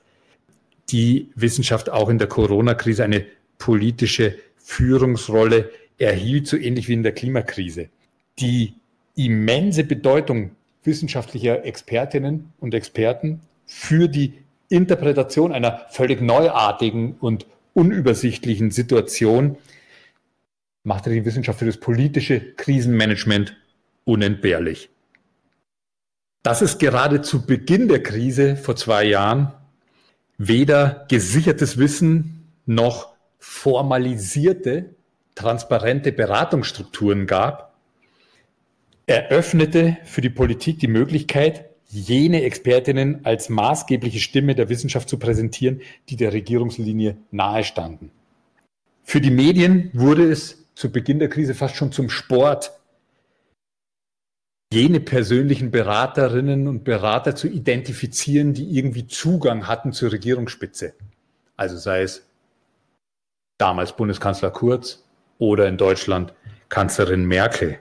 die Wissenschaft auch in der Corona-Krise eine politische Führungsrolle erhielt, so ähnlich wie in der Klimakrise. Die immense Bedeutung wissenschaftlicher Expertinnen und Experten für die Interpretation einer völlig neuartigen und unübersichtlichen Situation machte die Wissenschaft für das politische Krisenmanagement unentbehrlich. Dass es gerade zu Beginn der Krise vor zwei Jahren weder gesichertes Wissen noch formalisierte, transparente Beratungsstrukturen gab, eröffnete für die Politik die Möglichkeit, jene Expertinnen als maßgebliche Stimme der Wissenschaft zu präsentieren, die der Regierungslinie nahestanden. Für die Medien wurde es zu Beginn der Krise fast schon zum Sport, jene persönlichen Beraterinnen und Berater zu identifizieren, die irgendwie Zugang hatten zur Regierungsspitze. Also sei es damals Bundeskanzler Kurz oder in Deutschland Kanzlerin Merkel.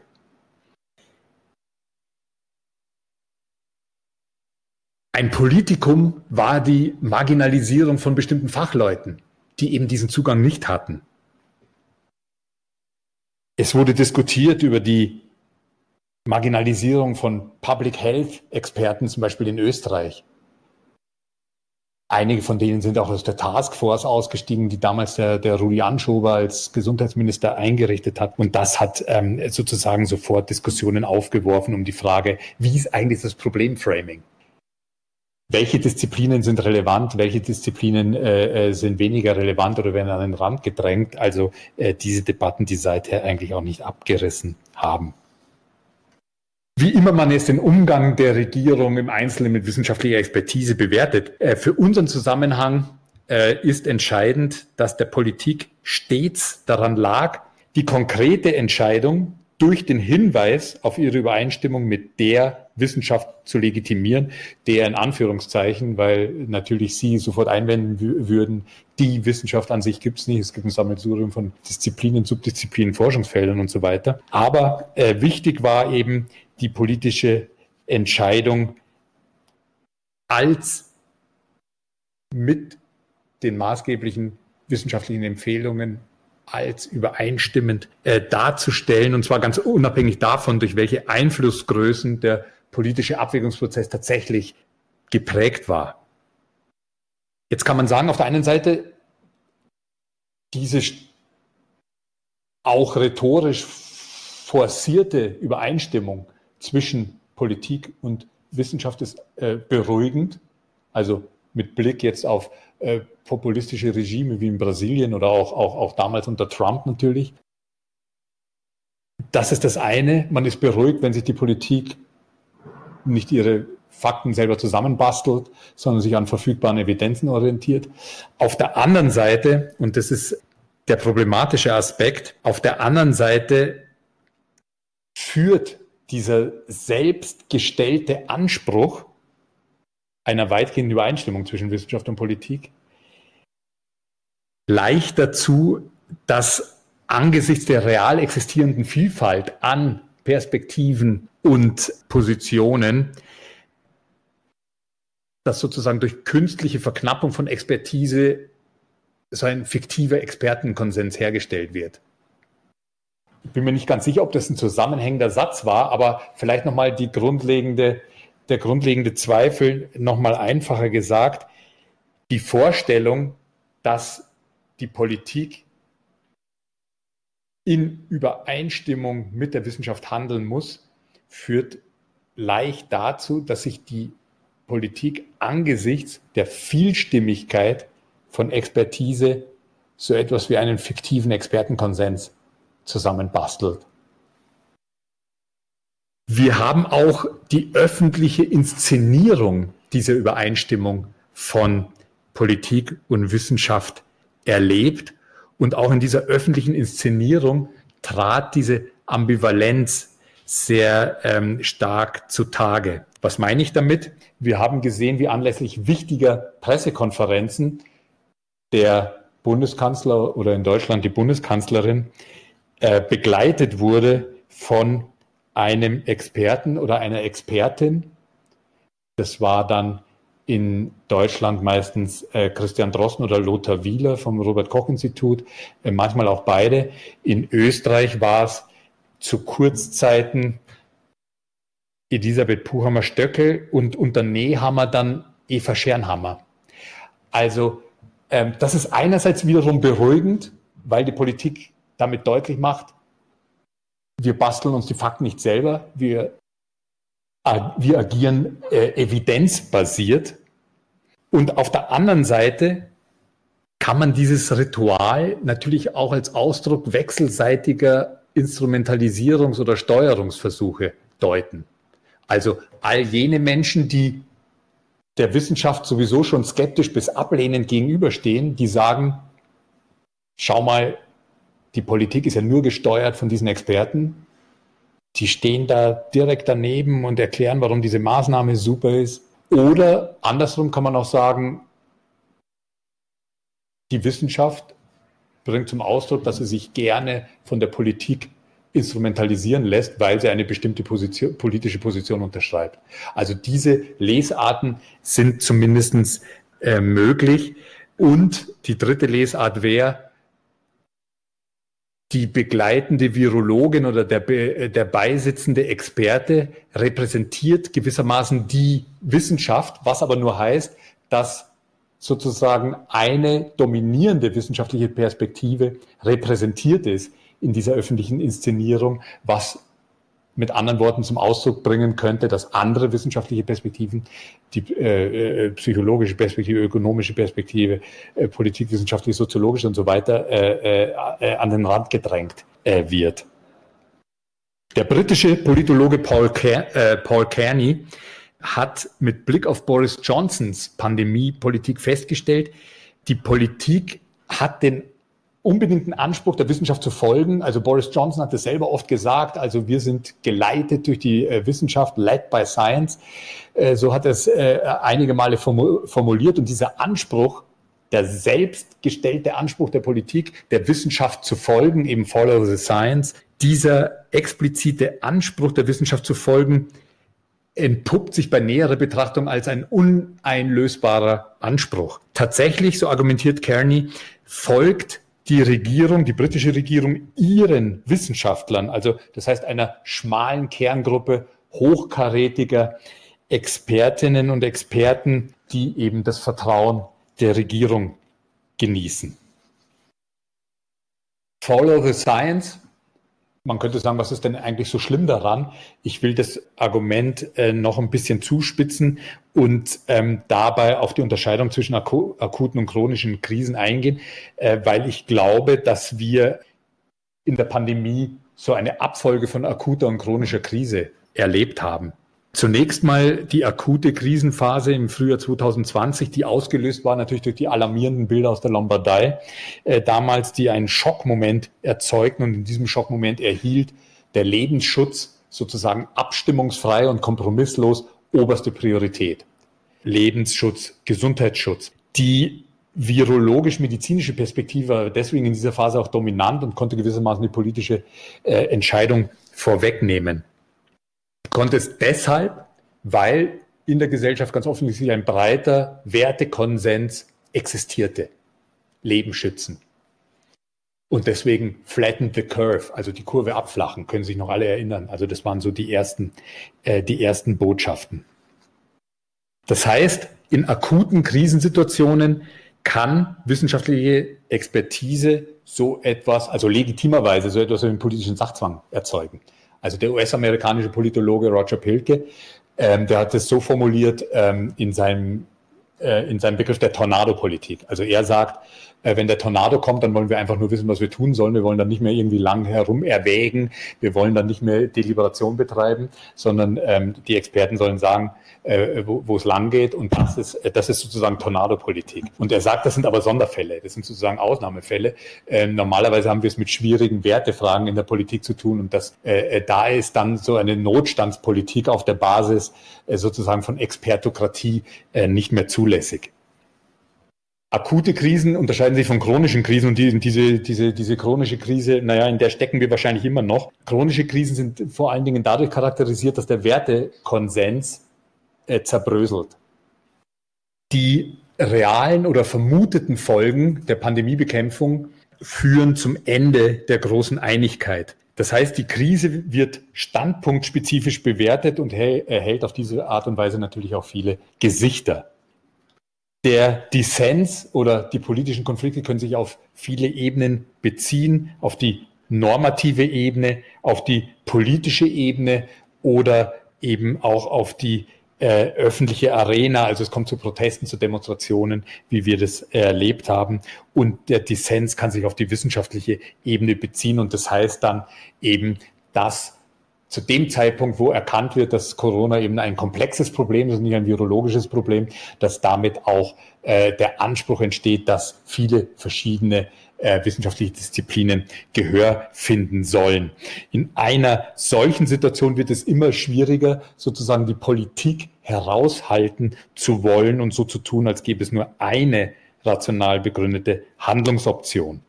Ein Politikum war die Marginalisierung von bestimmten Fachleuten, die eben diesen Zugang nicht hatten. Es wurde diskutiert über die Marginalisierung von Public Health Experten, zum Beispiel in Österreich. Einige von denen sind auch aus der Taskforce ausgestiegen, die damals der, der Rudi Anschober als Gesundheitsminister eingerichtet hat. Und das hat ähm, sozusagen sofort Diskussionen aufgeworfen um die Frage, wie ist eigentlich das Problemframing? Welche Disziplinen sind relevant, welche Disziplinen äh, äh, sind weniger relevant oder werden an den Rand gedrängt. Also äh, diese Debatten, die seither eigentlich auch nicht abgerissen haben. Wie immer man jetzt den Umgang der Regierung im Einzelnen mit wissenschaftlicher Expertise bewertet, äh, für unseren Zusammenhang äh, ist entscheidend, dass der Politik stets daran lag, die konkrete Entscheidung durch den Hinweis auf ihre Übereinstimmung mit der Wissenschaft zu legitimieren, der in Anführungszeichen, weil natürlich Sie sofort einwenden würden, die Wissenschaft an sich gibt es nicht. Es gibt ein Sammelsurium von Disziplinen, Subdisziplinen, Forschungsfeldern und so weiter. Aber äh, wichtig war eben die politische Entscheidung als mit den maßgeblichen wissenschaftlichen Empfehlungen als übereinstimmend äh, darzustellen, und zwar ganz unabhängig davon, durch welche Einflussgrößen der politische Abwägungsprozess tatsächlich geprägt war. Jetzt kann man sagen, auf der einen Seite, diese auch rhetorisch forcierte Übereinstimmung zwischen Politik und Wissenschaft ist äh, beruhigend. Also mit Blick jetzt auf äh, populistische Regime wie in Brasilien oder auch, auch, auch damals unter Trump natürlich. Das ist das eine. Man ist beruhigt, wenn sich die Politik nicht ihre Fakten selber zusammenbastelt, sondern sich an verfügbaren Evidenzen orientiert. Auf der anderen Seite, und das ist der problematische Aspekt, auf der anderen Seite führt dieser selbstgestellte Anspruch einer weitgehenden Übereinstimmung zwischen Wissenschaft und Politik leicht dazu, dass angesichts der real existierenden Vielfalt an Perspektiven und Positionen, dass sozusagen durch künstliche Verknappung von Expertise so ein fiktiver Expertenkonsens hergestellt wird. Ich bin mir nicht ganz sicher, ob das ein zusammenhängender Satz war, aber vielleicht nochmal die grundlegende, der grundlegende Zweifel nochmal einfacher gesagt. Die Vorstellung, dass die Politik in Übereinstimmung mit der Wissenschaft handeln muss, führt leicht dazu, dass sich die Politik angesichts der Vielstimmigkeit von Expertise so etwas wie einen fiktiven Expertenkonsens zusammenbastelt. Wir haben auch die öffentliche Inszenierung dieser Übereinstimmung von Politik und Wissenschaft erlebt. Und auch in dieser öffentlichen Inszenierung trat diese Ambivalenz sehr ähm, stark zutage. Was meine ich damit? Wir haben gesehen, wie anlässlich wichtiger Pressekonferenzen der Bundeskanzler oder in Deutschland die Bundeskanzlerin äh, begleitet wurde von einem Experten oder einer Expertin. Das war dann in Deutschland meistens äh, Christian Drosten oder Lothar Wieler vom Robert Koch Institut, äh, manchmal auch beide. In Österreich war es zu Kurzzeiten Elisabeth Puhammer-Stöckel und unter Nehammer dann Eva Schernhammer. Also ähm, das ist einerseits wiederum beruhigend, weil die Politik damit deutlich macht, wir basteln uns die Fakten nicht selber, wir wir agieren äh, evidenzbasiert. Und auf der anderen Seite kann man dieses Ritual natürlich auch als Ausdruck wechselseitiger Instrumentalisierungs- oder Steuerungsversuche deuten. Also all jene Menschen, die der Wissenschaft sowieso schon skeptisch bis ablehnend gegenüberstehen, die sagen, schau mal, die Politik ist ja nur gesteuert von diesen Experten, die stehen da direkt daneben und erklären, warum diese Maßnahme super ist. Oder andersrum kann man auch sagen, die Wissenschaft bringt zum Ausdruck, dass sie sich gerne von der Politik instrumentalisieren lässt, weil sie eine bestimmte Position, politische Position unterschreibt. Also diese Lesarten sind zumindest äh, möglich. Und die dritte Lesart wäre, die begleitende Virologin oder der, äh, der beisitzende Experte repräsentiert gewissermaßen die Wissenschaft, was aber nur heißt, dass sozusagen eine dominierende wissenschaftliche Perspektive repräsentiert ist in dieser öffentlichen Inszenierung, was mit anderen Worten zum Ausdruck bringen könnte, dass andere wissenschaftliche Perspektiven, die äh, äh, psychologische Perspektive, ökonomische Perspektive, äh, politikwissenschaftliche, soziologische und so weiter äh, äh, an den Rand gedrängt äh, wird. Der britische Politologe Paul, Ker Paul Kearney hat mit Blick auf Boris Johnsons Pandemiepolitik festgestellt, die Politik hat den unbedingten Anspruch der Wissenschaft zu folgen. Also Boris Johnson hat es selber oft gesagt, also wir sind geleitet durch die äh, Wissenschaft, led by science. Äh, so hat er es äh, einige Male formuliert und dieser Anspruch, der selbstgestellte Anspruch der Politik, der Wissenschaft zu folgen, eben follow the science, dieser explizite Anspruch der Wissenschaft zu folgen, entpuppt sich bei näherer Betrachtung als ein uneinlösbarer Anspruch. Tatsächlich, so argumentiert Kearney, folgt die Regierung, die britische Regierung, ihren Wissenschaftlern, also das heißt einer schmalen Kerngruppe hochkarätiger Expertinnen und Experten, die eben das Vertrauen der Regierung genießen. Follow the Science man könnte sagen, was ist denn eigentlich so schlimm daran? Ich will das Argument äh, noch ein bisschen zuspitzen und ähm, dabei auf die Unterscheidung zwischen akuten und chronischen Krisen eingehen, äh, weil ich glaube, dass wir in der Pandemie so eine Abfolge von akuter und chronischer Krise erlebt haben. Zunächst mal die akute Krisenphase im Frühjahr 2020, die ausgelöst war natürlich durch die alarmierenden Bilder aus der Lombardei, äh, damals die einen Schockmoment erzeugten und in diesem Schockmoment erhielt der Lebensschutz sozusagen abstimmungsfrei und kompromisslos oberste Priorität. Lebensschutz, Gesundheitsschutz. Die virologisch-medizinische Perspektive war deswegen in dieser Phase auch dominant und konnte gewissermaßen die politische äh, Entscheidung vorwegnehmen konnte es deshalb, weil in der Gesellschaft ganz offensichtlich ein breiter Wertekonsens existierte. Leben schützen. Und deswegen flatten the curve, also die Kurve abflachen, können sich noch alle erinnern. Also das waren so die ersten, äh, die ersten Botschaften. Das heißt, in akuten Krisensituationen kann wissenschaftliche Expertise so etwas, also legitimerweise so etwas wie einen politischen Sachzwang erzeugen. Also der US-amerikanische Politologe Roger Pilke, ähm, der hat es so formuliert ähm, in, seinem, äh, in seinem Begriff der Tornado-Politik. Also er sagt, äh, wenn der Tornado kommt, dann wollen wir einfach nur wissen, was wir tun sollen. Wir wollen dann nicht mehr irgendwie lang herum erwägen. Wir wollen dann nicht mehr Deliberation betreiben, sondern ähm, die Experten sollen sagen, äh, wo, es lang geht. Und das ist, äh, das ist sozusagen Tornado-Politik. Und er sagt, das sind aber Sonderfälle. Das sind sozusagen Ausnahmefälle. Ähm, normalerweise haben wir es mit schwierigen Wertefragen in der Politik zu tun. Und das, äh, äh da ist dann so eine Notstandspolitik auf der Basis äh, sozusagen von Expertokratie äh, nicht mehr zulässig. Akute Krisen unterscheiden sich von chronischen Krisen und die, diese, diese, diese chronische Krise, naja, in der stecken wir wahrscheinlich immer noch. Chronische Krisen sind vor allen Dingen dadurch charakterisiert, dass der Wertekonsens äh, zerbröselt. Die realen oder vermuteten Folgen der Pandemiebekämpfung führen zum Ende der großen Einigkeit. Das heißt, die Krise wird standpunktspezifisch bewertet und erhält auf diese Art und Weise natürlich auch viele Gesichter der Dissens oder die politischen Konflikte können sich auf viele Ebenen beziehen, auf die normative Ebene, auf die politische Ebene oder eben auch auf die äh, öffentliche Arena. Also es kommt zu Protesten, zu Demonstrationen, wie wir das erlebt haben. Und der Dissens kann sich auf die wissenschaftliche Ebene beziehen. Und das heißt dann eben, dass zu dem Zeitpunkt, wo erkannt wird, dass Corona eben ein komplexes Problem ist, nicht ein virologisches Problem, dass damit auch äh, der Anspruch entsteht, dass viele verschiedene äh, wissenschaftliche Disziplinen Gehör finden sollen. In einer solchen Situation wird es immer schwieriger, sozusagen die Politik heraushalten zu wollen und so zu tun, als gäbe es nur eine rational begründete Handlungsoption.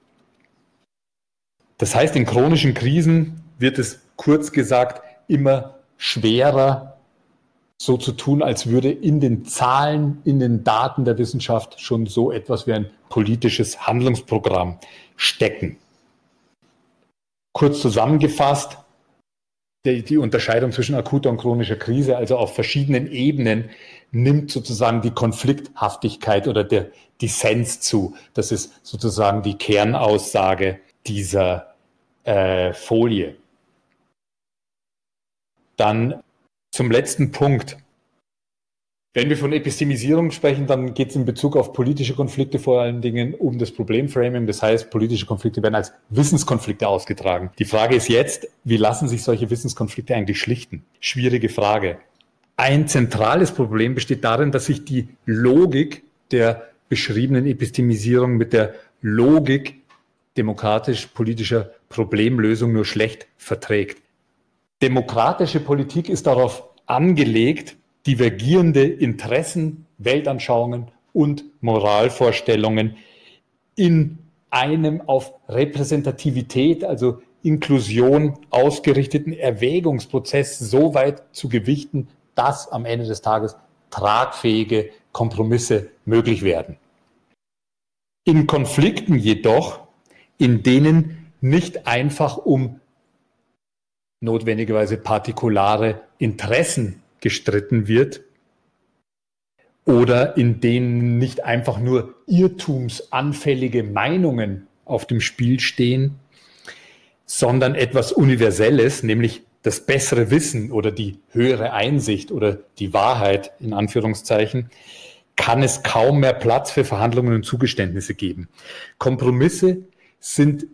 Das heißt, in chronischen Krisen wird es kurz gesagt immer schwerer, so zu tun, als würde in den Zahlen, in den Daten der Wissenschaft schon so etwas wie ein politisches Handlungsprogramm stecken. Kurz zusammengefasst, die, die, Unterscheidung zwischen akuter und chronischer Krise, also auf verschiedenen Ebenen, nimmt sozusagen die Konflikthaftigkeit oder der Dissens zu. Das ist sozusagen die Kernaussage dieser äh, Folie. Dann zum letzten Punkt. Wenn wir von Epistemisierung sprechen, dann geht es in Bezug auf politische Konflikte vor allen Dingen um das Problemframing. Das heißt, politische Konflikte werden als Wissenskonflikte ausgetragen. Die Frage ist jetzt, wie lassen sich solche Wissenskonflikte eigentlich schlichten? Schwierige Frage. Ein zentrales Problem besteht darin, dass sich die Logik der beschriebenen Epistemisierung mit der Logik demokratisch-politischer Problemlösung nur schlecht verträgt. Demokratische Politik ist darauf angelegt, divergierende Interessen, Weltanschauungen und Moralvorstellungen in einem auf Repräsentativität, also Inklusion ausgerichteten Erwägungsprozess so weit zu gewichten, dass am Ende des Tages tragfähige Kompromisse möglich werden. In Konflikten jedoch, in denen nicht einfach um notwendigerweise partikulare Interessen gestritten wird oder in denen nicht einfach nur irrtumsanfällige Meinungen auf dem Spiel stehen, sondern etwas Universelles, nämlich das bessere Wissen oder die höhere Einsicht oder die Wahrheit in Anführungszeichen, kann es kaum mehr Platz für Verhandlungen und Zugeständnisse geben. Kompromisse sind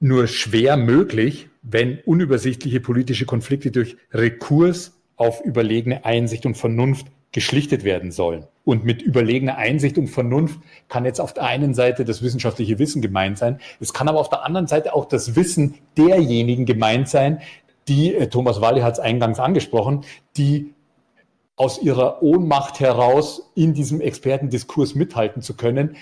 nur schwer möglich, wenn unübersichtliche politische Konflikte durch Rekurs auf überlegene Einsicht und Vernunft geschlichtet werden sollen. Und mit überlegener Einsicht und Vernunft kann jetzt auf der einen Seite das wissenschaftliche Wissen gemeint sein. Es kann aber auf der anderen Seite auch das Wissen derjenigen gemeint sein, die, äh, Thomas Walli hat es eingangs angesprochen, die aus ihrer Ohnmacht heraus in diesem Expertendiskurs mithalten zu können,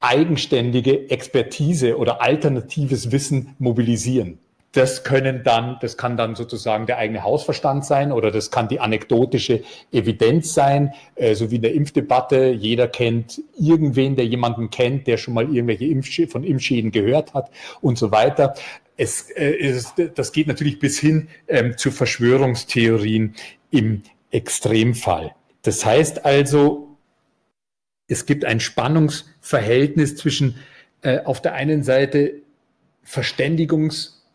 eigenständige Expertise oder alternatives Wissen mobilisieren. Das können dann, das kann dann sozusagen der eigene Hausverstand sein oder das kann die anekdotische Evidenz sein, äh, so wie in der Impfdebatte. Jeder kennt irgendwen, der jemanden kennt, der schon mal irgendwelche Impfsch von Impfschäden gehört hat und so weiter. Es, äh, es, das geht natürlich bis hin ähm, zu Verschwörungstheorien im Extremfall. Das heißt also, es gibt ein Spannungsverhältnis zwischen äh, auf der einen Seite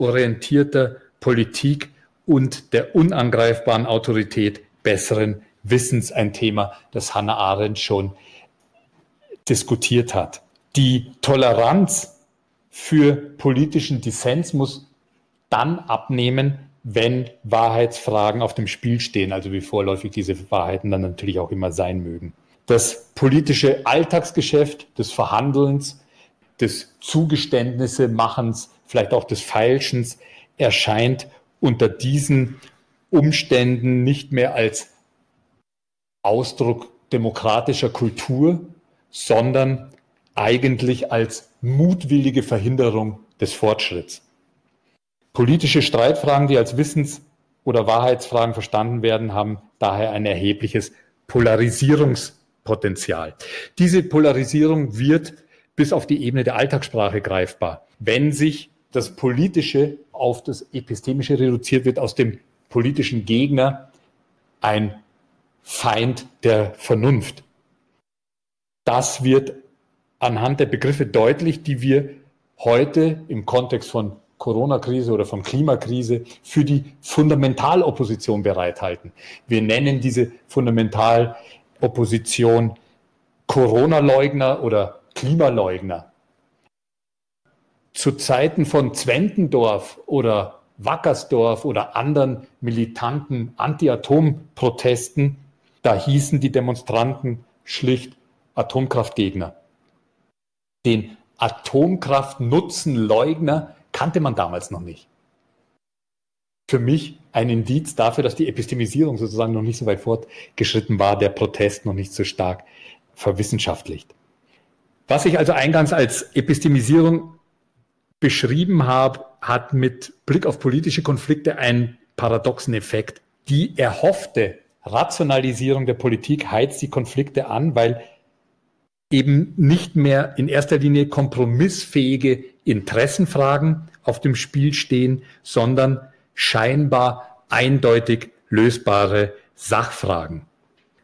verständigungsorientierter Politik und der unangreifbaren Autorität besseren Wissens, ein Thema, das Hannah Arendt schon diskutiert hat. Die Toleranz für politischen Dissens muss dann abnehmen, wenn Wahrheitsfragen auf dem Spiel stehen, also wie vorläufig diese Wahrheiten dann natürlich auch immer sein mögen das politische Alltagsgeschäft des Verhandelns, des Zugeständnisse-Machens, vielleicht auch des Feilschens erscheint unter diesen Umständen nicht mehr als Ausdruck demokratischer Kultur, sondern eigentlich als mutwillige Verhinderung des Fortschritts. Politische Streitfragen, die als Wissens- oder Wahrheitsfragen verstanden werden, haben daher ein erhebliches Polarisierungs- Potenzial. Diese Polarisierung wird bis auf die Ebene der Alltagssprache greifbar. Wenn sich das Politische auf das Epistemische reduziert wird, aus dem politischen Gegner ein Feind der Vernunft. Das wird anhand der Begriffe deutlich, die wir heute im Kontext von Corona-Krise oder von Klimakrise für die Fundamentalopposition bereithalten. Wir nennen diese Fundamental Opposition Corona-Leugner oder Klimaleugner. Zu Zeiten von Zwentendorf oder Wackersdorf oder anderen militanten Anti-Atom-Protesten, da hießen die Demonstranten schlicht Atomkraftgegner. Den Atomkraftnutzenleugner kannte man damals noch nicht. Für mich ein Indiz dafür, dass die Epistemisierung sozusagen noch nicht so weit fortgeschritten war, der Protest noch nicht so stark verwissenschaftlicht. Was ich also eingangs als Epistemisierung beschrieben habe, hat mit Blick auf politische Konflikte einen paradoxen Effekt. Die erhoffte Rationalisierung der Politik heizt die Konflikte an, weil eben nicht mehr in erster Linie kompromissfähige Interessenfragen auf dem Spiel stehen, sondern scheinbar eindeutig lösbare Sachfragen.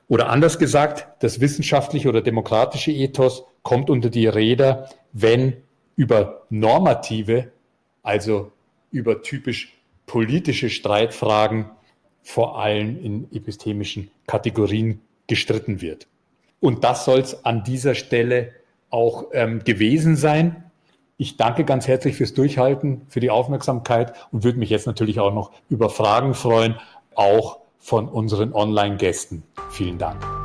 Oder anders gesagt, das wissenschaftliche oder demokratische Ethos kommt unter die Räder, wenn über normative, also über typisch politische Streitfragen vor allem in epistemischen Kategorien gestritten wird. Und das soll es an dieser Stelle auch ähm, gewesen sein. Ich danke ganz herzlich fürs Durchhalten, für die Aufmerksamkeit und würde mich jetzt natürlich auch noch über Fragen freuen, auch von unseren Online-Gästen. Vielen Dank.